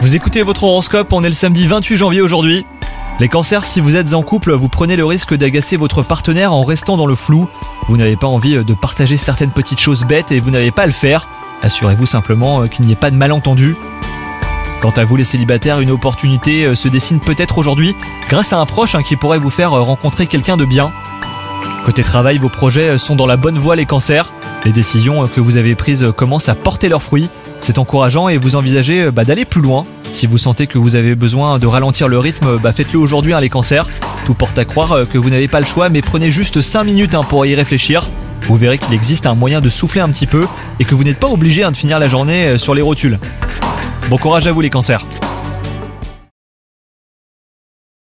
Vous écoutez votre horoscope, on est le samedi 28 janvier aujourd'hui. Les cancers, si vous êtes en couple, vous prenez le risque d'agacer votre partenaire en restant dans le flou. Vous n'avez pas envie de partager certaines petites choses bêtes et vous n'avez pas à le faire. Assurez-vous simplement euh, qu'il n'y ait pas de malentendu. Quant à vous les célibataires, une opportunité euh, se dessine peut-être aujourd'hui grâce à un proche hein, qui pourrait vous faire euh, rencontrer quelqu'un de bien. Côté travail, vos projets sont dans la bonne voie les cancers. Les décisions que vous avez prises commencent à porter leurs fruits. C'est encourageant et vous envisagez bah, d'aller plus loin. Si vous sentez que vous avez besoin de ralentir le rythme, bah, faites-le aujourd'hui hein, les cancers. Tout porte à croire que vous n'avez pas le choix, mais prenez juste 5 minutes hein, pour y réfléchir. Vous verrez qu'il existe un moyen de souffler un petit peu et que vous n'êtes pas obligé hein, de finir la journée euh, sur les rotules. Bon courage à vous les cancers